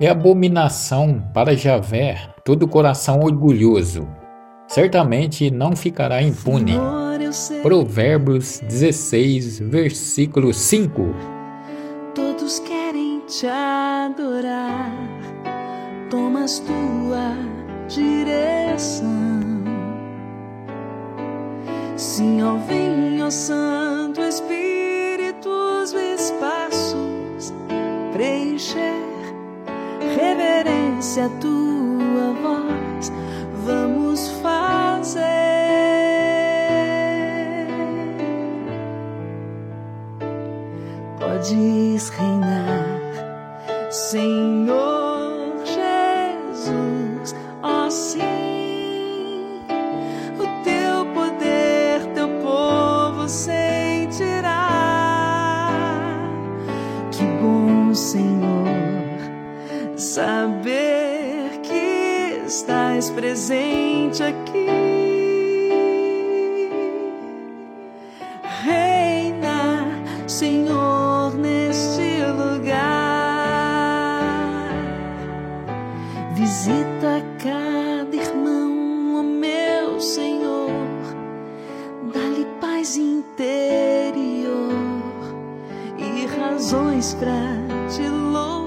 É abominação para Javé todo coração orgulhoso. Certamente não ficará impune. Provérbios 16, versículo 5. Todos querem te adorar, tomas tua direção. Sim, ó vem, ó Santo Espírito, os espaços preencher, reverência a tua voz, vamos fazer. Podes reinar, Senhor Jesus, ó sim. O teu poder, teu povo sentirá. Estás presente aqui. Reina, Senhor, neste lugar. Visita cada irmão, ó meu Senhor. Dá-lhe paz interior e razões para te louvar.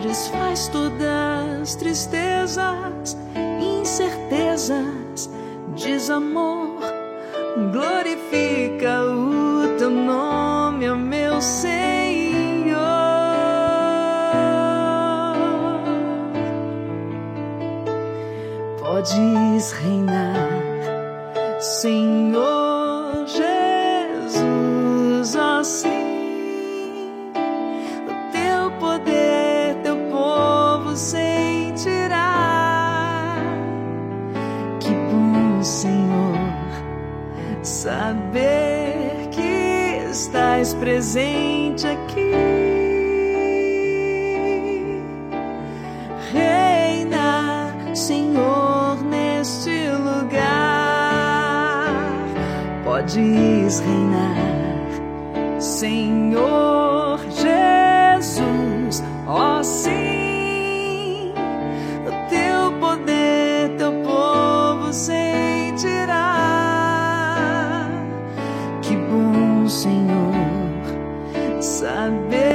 Desfaz todas as tristezas, incertezas, desamor. Glorifica o teu nome, ó meu Senhor. Podes reinar, Senhor Jesus, ó sentirá. Que bom, Senhor, saber que estás presente aqui. Reina, Senhor, neste lugar. Podes reinar, Senhor. I've been